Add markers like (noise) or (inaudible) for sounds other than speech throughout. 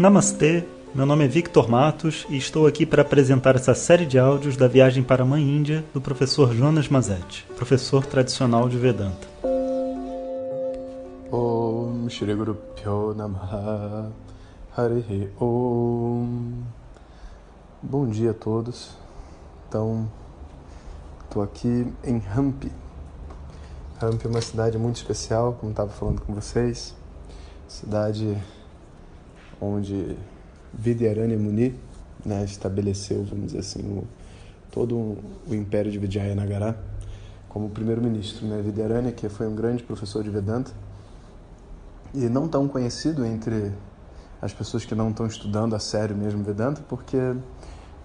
Namastê, meu nome é Victor Matos e estou aqui para apresentar essa série de áudios da viagem para a Mãe Índia do professor Jonas Mazetti, professor tradicional de Vedanta. Om Shri Guru Pyo Namaha Om Bom dia a todos. Então, estou aqui em Hampi. Hampi é uma cidade muito especial, como estava falando com vocês. Cidade onde Vidyaranya Muni né, estabeleceu, vamos dizer assim, o, todo o império de Vijayanagara como primeiro-ministro. Né? Que foi um grande professor de Vedanta e não tão conhecido entre as pessoas que não estão estudando a sério mesmo Vedanta, porque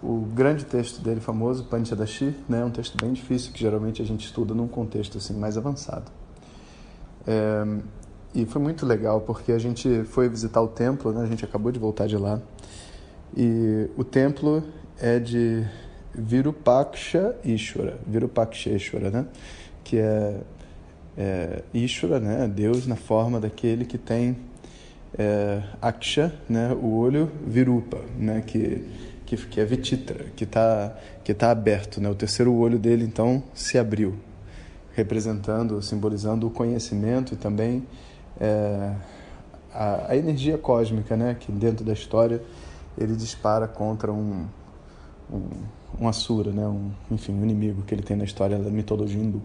o grande texto dele famoso, Panchadashi, né, é um texto bem difícil que geralmente a gente estuda num contexto assim mais avançado. É, e foi muito legal porque a gente foi visitar o templo, né? A gente acabou de voltar de lá. E o templo é de Virupaksha Ishwara, Virupaksha Ishwara, né? Que é, é Ishwara, né? Deus na forma daquele que tem é, Aksha, né? O olho Virupa, né? Que que, que é Vititra, que está que tá aberto, né? O terceiro olho dele então se abriu, representando, simbolizando o conhecimento e também é, a, a, energia cósmica, né, que dentro da história ele dispara contra um, um, um Asura, né, um, enfim, um inimigo que ele tem na história da mitologia hindu.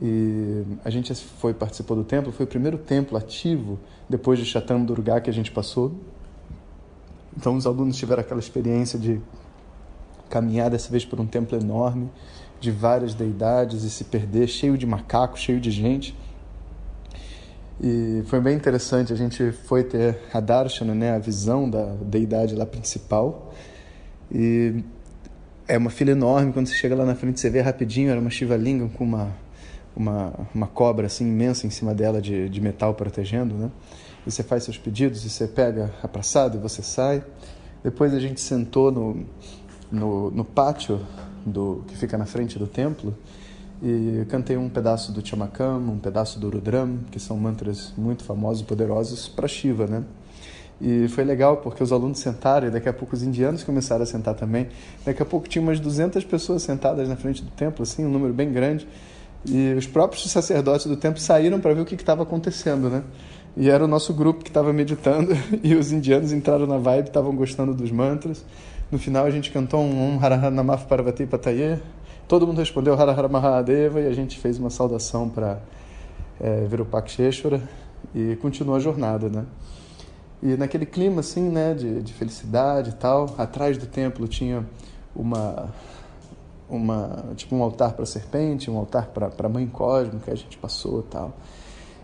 E a gente foi participou do templo, foi o primeiro templo ativo depois de Chatam Durga que a gente passou. Então os alunos tiveram aquela experiência de caminhar dessa vez por um templo enorme, de várias deidades e se perder, cheio de macacos, cheio de gente. E foi bem interessante, a gente foi ter a Darshana, né, a visão da deidade lá principal. E é uma fila enorme, quando você chega lá na frente você vê rapidinho, era uma Shiva Lingam com uma, uma, uma cobra assim imensa em cima dela de, de metal protegendo, né? E você faz seus pedidos e você pega a praçada e você sai. Depois a gente sentou no, no, no pátio do, que fica na frente do templo e cantei um pedaço do Chamakam, um pedaço do Rudram, que são mantras muito famosos e poderosos para Shiva, né? E foi legal porque os alunos sentaram e daqui a pouco os indianos começaram a sentar também. Daqui a pouco tinha umas 200 pessoas sentadas na frente do templo, assim, um número bem grande. E os próprios sacerdotes do templo saíram para ver o que estava acontecendo, né? E era o nosso grupo que estava meditando (laughs) e os indianos entraram na vibe, estavam gostando dos mantras. No final a gente cantou um Om Harahanamaf Parvati Pataye, Todo mundo respondeu Hara Hara Mahadeva e a gente fez uma saudação para é, Virupaksheshwara e continuou a jornada, né? E naquele clima assim, né, de, de felicidade e tal, atrás do templo tinha uma uma tipo um altar para serpente, um altar para para mãe cósmica, a gente passou, tal.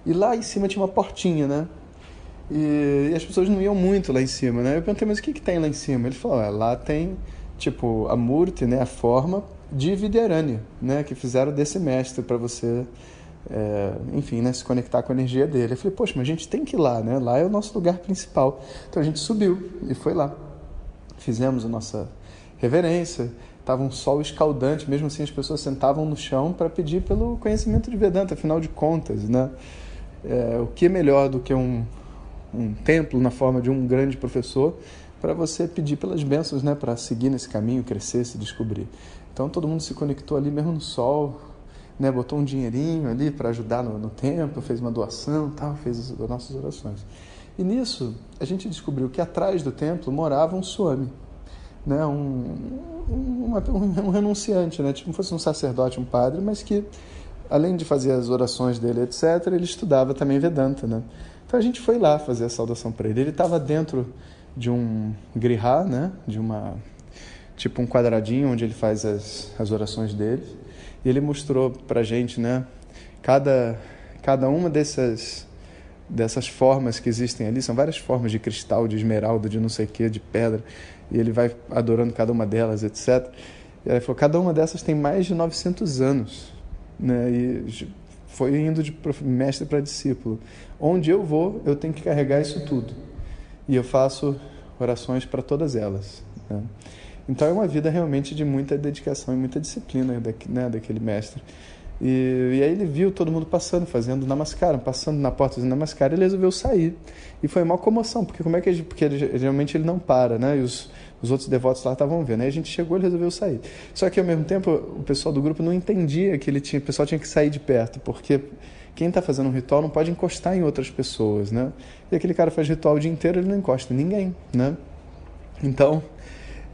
E lá em cima tinha uma portinha, né? E, e, as pessoas não iam muito lá em cima, né? Eu perguntei, mas o que que tem lá em cima? Ele falou, lá tem tipo a murti, né, a forma de Vidyaranya, né, que fizeram desse mestre para você, é, enfim, né, se conectar com a energia dele. Eu falei, poxa, mas a gente tem que ir lá, né? Lá é o nosso lugar principal. Então a gente subiu e foi lá. Fizemos a nossa reverência. Tava um sol escaldante, mesmo assim as pessoas sentavam no chão para pedir pelo conhecimento de Vedanta, afinal de contas, né? É, o que é melhor do que um, um templo na forma de um grande professor para você pedir pelas bênçãos, né, para seguir nesse caminho, crescer, se descobrir. Então todo mundo se conectou ali mesmo no sol, né, botou um dinheirinho ali para ajudar no, no templo, fez uma doação, tal, fez as, as nossas orações. E nisso a gente descobriu que atrás do templo morava um swami, né, um, um, um, um renunciante, né, tipo fosse um sacerdote, um padre, mas que além de fazer as orações dele, etc., ele estudava também Vedanta, né? Então a gente foi lá fazer a saudação para ele. Ele estava dentro de um griha, né? De uma tipo um quadradinho onde ele faz as, as orações dele. E ele mostrou para gente, né? Cada cada uma dessas dessas formas que existem ali são várias formas de cristal, de esmeralda, de não sei o que, de pedra. E ele vai adorando cada uma delas, etc. E ele falou: cada uma dessas tem mais de 900 anos, né? E foi indo de mestre para discípulo. Onde eu vou, eu tenho que carregar isso tudo e eu faço orações para todas elas. Né? Então é uma vida realmente de muita dedicação e muita disciplina né, daquele mestre. E, e, aí ele viu todo mundo passando, fazendo namaskara, passando na porta fazendo namaskara, ele resolveu sair. E foi uma comoção, porque como é que ele, porque ele, geralmente ele não para, né? E os, os outros devotos lá estavam vendo. Aí a gente chegou e resolveu sair. Só que ao mesmo tempo o pessoal do grupo não entendia que ele tinha, o pessoal tinha que sair de perto, porque quem está fazendo um ritual não pode encostar em outras pessoas, né? E aquele cara faz ritual o dia inteiro, ele não encosta em ninguém, né? Então,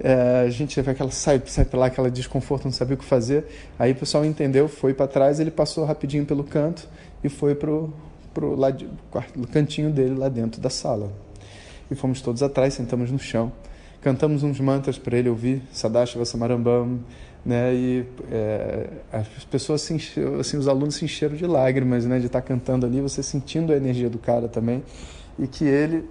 é, a gente teve aquela sai, sai lá, aquela desconforto, não sabia o que fazer. Aí o pessoal entendeu, foi para trás, ele passou rapidinho pelo canto e foi pro pro lado, cantinho dele lá dentro da sala. E fomos todos atrás, sentamos no chão, cantamos uns mantras para ele ouvir, Sadashiva Samarambam, né? E é, as pessoas se encheram, assim, os alunos se encheram de lágrimas, né? De estar tá cantando ali, você sentindo a energia do cara também e que ele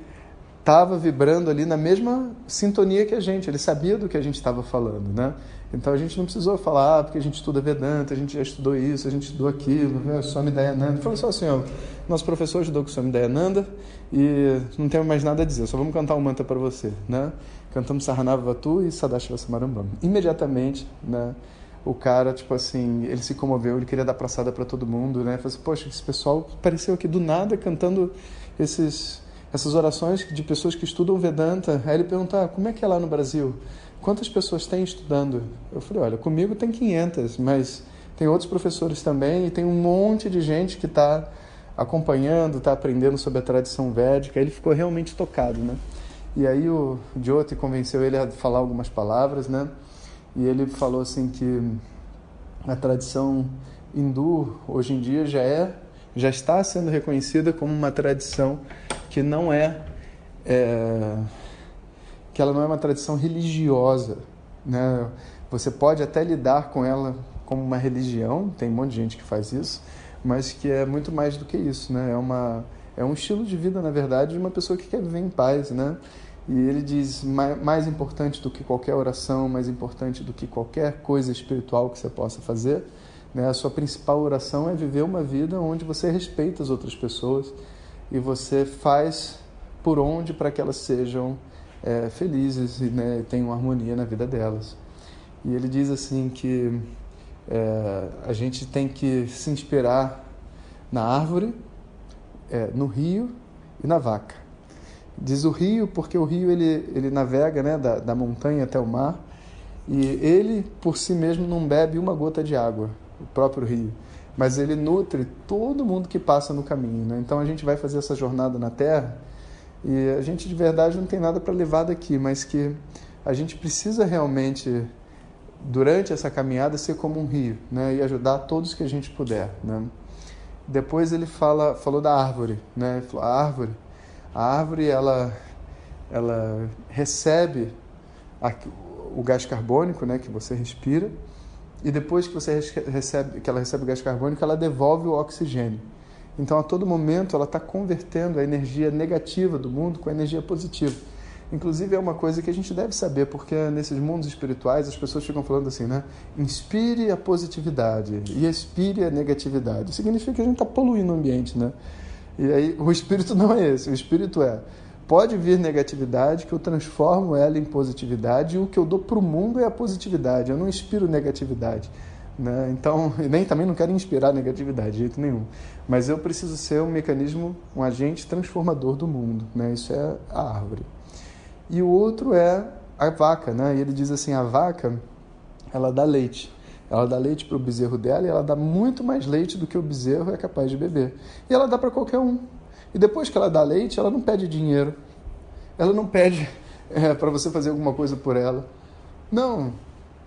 estava vibrando ali na mesma sintonia que a gente, ele sabia do que a gente estava falando, né? Então a gente não precisou falar, ah, porque a gente estuda Vedanta, a gente já estudou isso, a gente estudou aquilo, né? Swami Dayananda. Falou só assim, ó, nosso professor ajudou com o Swami Dayananda e não temos mais nada a dizer, só vamos cantar um mantra para você, né? Cantamos Saranava Vatu e Sadashiva Samarambam. Imediatamente, né? O cara, tipo assim, ele se comoveu, ele queria dar praçada para todo mundo, né? Falou assim, poxa, esse pessoal apareceu aqui do nada cantando esses essas orações de pessoas que estudam Vedanta. Aí ele pergunta, ah, como é que é lá no Brasil? Quantas pessoas tem estudando? Eu falei, olha, comigo tem 500, mas tem outros professores também e tem um monte de gente que está acompanhando, está aprendendo sobre a tradição védica. Ele ficou realmente tocado, né? E aí o Jyoti convenceu ele a falar algumas palavras, né? E ele falou assim que a tradição hindu hoje em dia já é, já está sendo reconhecida como uma tradição que não é, é, que ela não é uma tradição religiosa, né? Você pode até lidar com ela como uma religião, tem um monte de gente que faz isso, mas que é muito mais do que isso, né? É uma é um estilo de vida, na verdade, de uma pessoa que quer viver em paz, né? E ele diz mais importante do que qualquer oração, mais importante do que qualquer coisa espiritual que você possa fazer, né? A sua principal oração é viver uma vida onde você respeita as outras pessoas e você faz por onde para que elas sejam é, felizes e né, tenham harmonia na vida delas. E ele diz assim que é, a gente tem que se inspirar na árvore, é, no rio e na vaca. Diz o rio porque o rio ele, ele navega né, da, da montanha até o mar e ele por si mesmo não bebe uma gota de água, o próprio rio mas ele nutre todo mundo que passa no caminho. Né? Então a gente vai fazer essa jornada na Terra e a gente de verdade não tem nada para levar daqui, mas que a gente precisa realmente, durante essa caminhada, ser como um rio né? e ajudar todos que a gente puder. Né? Depois ele fala, falou da árvore. Né? Falou, a árvore, a árvore ela, ela recebe a, o gás carbônico né, que você respira e depois que você recebe, que ela recebe o gás carbônico, ela devolve o oxigênio. Então, a todo momento, ela está convertendo a energia negativa do mundo com a energia positiva. Inclusive, é uma coisa que a gente deve saber, porque nesses mundos espirituais as pessoas ficam falando assim, né? Inspire a positividade e expire a negatividade. Significa que a gente está poluindo o ambiente, né? E aí, o espírito (laughs) não é esse. O espírito é pode vir negatividade, que eu transformo ela em positividade, e o que eu dou para o mundo é a positividade, eu não inspiro negatividade. Né? Então, (laughs) nem também não quero inspirar negatividade de jeito nenhum, mas eu preciso ser um mecanismo, um agente transformador do mundo. Né? Isso é a árvore. E o outro é a vaca, né? E ele diz assim: a vaca, ela dá leite. Ela dá leite para o bezerro dela e ela dá muito mais leite do que o bezerro é capaz de beber. E ela dá para qualquer um. E depois que ela dá leite, ela não pede dinheiro. Ela não pede (laughs) é, para você fazer alguma coisa por ela. Não,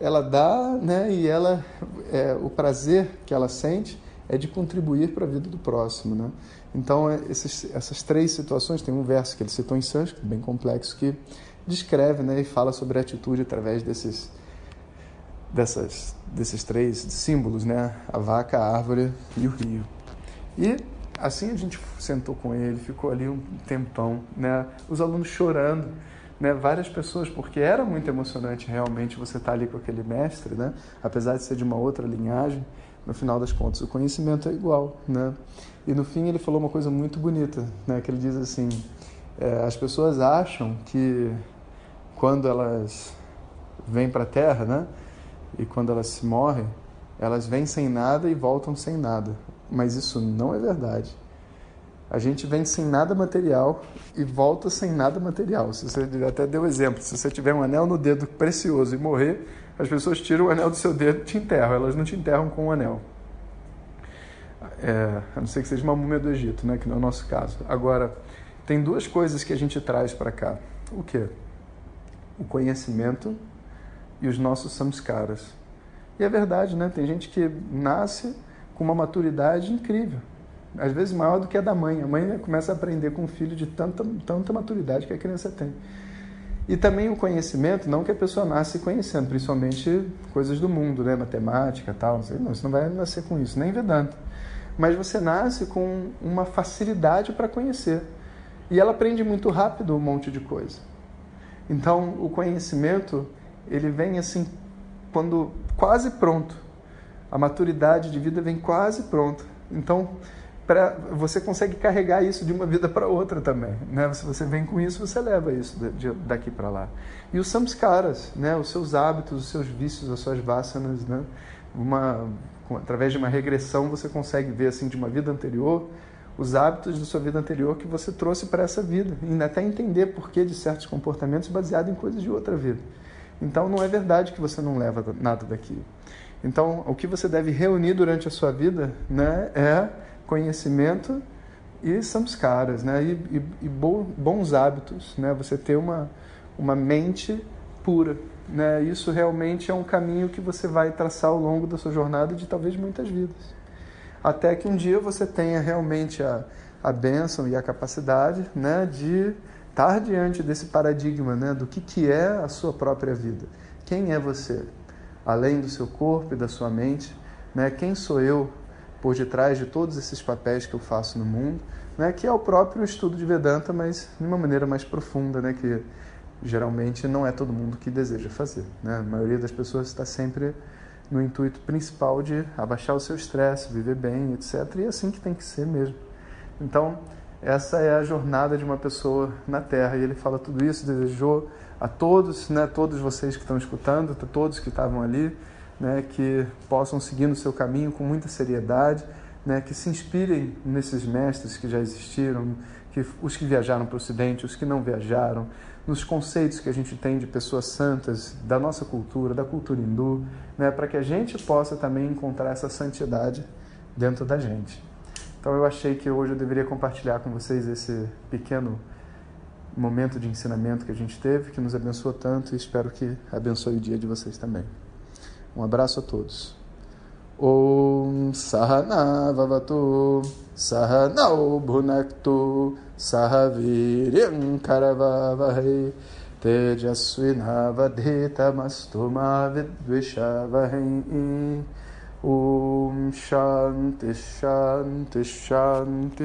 ela dá, né? E ela, é, o prazer que ela sente é de contribuir para a vida do próximo, né? Então é, esses, essas três situações tem um verso que ele citou em sânscrito bem complexo que descreve, né? E fala sobre a atitude através desses dessas desses três símbolos, né? A vaca, a árvore e o rio. E assim a gente sentou com ele, ficou ali um tempão, né? Os alunos chorando, né? Várias pessoas, porque era muito emocionante realmente você estar ali com aquele mestre, né? Apesar de ser de uma outra linhagem, no final das contas o conhecimento é igual, né? E no fim ele falou uma coisa muito bonita, né? Que ele diz assim: é, as pessoas acham que quando elas vêm para a Terra, né? E quando elas se morrem, Elas vêm sem nada e voltam sem nada. Mas isso não é verdade. A gente vem sem nada material e volta sem nada material. Se você até deu exemplo, se você tiver um anel no dedo precioso e morrer, as pessoas tiram o anel do seu dedo e te enterram. Elas não te enterram com o anel. É, a não ser que seja uma múmia do Egito, né? que não é o nosso caso. Agora, tem duas coisas que a gente traz para cá. O quê? O conhecimento e os nossos samskaras. E é verdade, né? Tem gente que nasce com uma maturidade incrível às vezes maior do que a da mãe. A mãe começa a aprender com o filho de tanta, tanta maturidade que a criança tem. E também o conhecimento, não que a pessoa nasce conhecendo, principalmente coisas do mundo, né? matemática tal, não, sei, não, você não vai nascer com isso, nem Vedanta. Mas você nasce com uma facilidade para conhecer. E ela aprende muito rápido um monte de coisa. Então, o conhecimento, ele vem assim, quando quase pronto. A maturidade de vida vem quase pronta. Então, pra, você consegue carregar isso de uma vida para outra também. Né? Se você vem com isso, você leva isso daqui para lá. E os samskaras, né? os seus hábitos, os seus vícios, as suas vasanas, né? uma, através de uma regressão você consegue ver assim de uma vida anterior os hábitos da sua vida anterior que você trouxe para essa vida e até entender porquê de certos comportamentos baseado em coisas de outra vida. Então não é verdade que você não leva nada daqui. Então o que você deve reunir durante a sua vida, né, é conhecimento e samskaras, né? E, e, e bons hábitos, né? Você ter uma, uma mente pura, né? Isso realmente é um caminho que você vai traçar ao longo da sua jornada de talvez muitas vidas. Até que um dia você tenha realmente a, a bênção e a capacidade, né? De estar diante desse paradigma, né? Do que, que é a sua própria vida. Quem é você? Além do seu corpo e da sua mente, né? Quem sou eu por detrás de todos esses papéis que eu faço no mundo, né, que é o próprio estudo de Vedanta, mas de uma maneira mais profunda, né, que geralmente não é todo mundo que deseja fazer. Né? A maioria das pessoas está sempre no intuito principal de abaixar o seu estresse, viver bem, etc. E é assim que tem que ser mesmo. Então, essa é a jornada de uma pessoa na Terra. E ele fala tudo isso, desejou a todos, né, todos vocês que estão escutando, todos que estavam ali, né, que possam seguir no seu caminho com muita seriedade, né, que se inspirem nesses mestres que já existiram, que os que viajaram para o Ocidente, os que não viajaram, nos conceitos que a gente tem de pessoas santas, da nossa cultura, da cultura hindu, né, para que a gente possa também encontrar essa santidade dentro da gente. Então eu achei que hoje eu deveria compartilhar com vocês esse pequeno momento de ensinamento que a gente teve, que nos abençoou tanto e espero que abençoe o dia de vocês também. Um abraço a todos. Om Sahana Vavatu Bhunaktu Om Shanti Shanti Shanti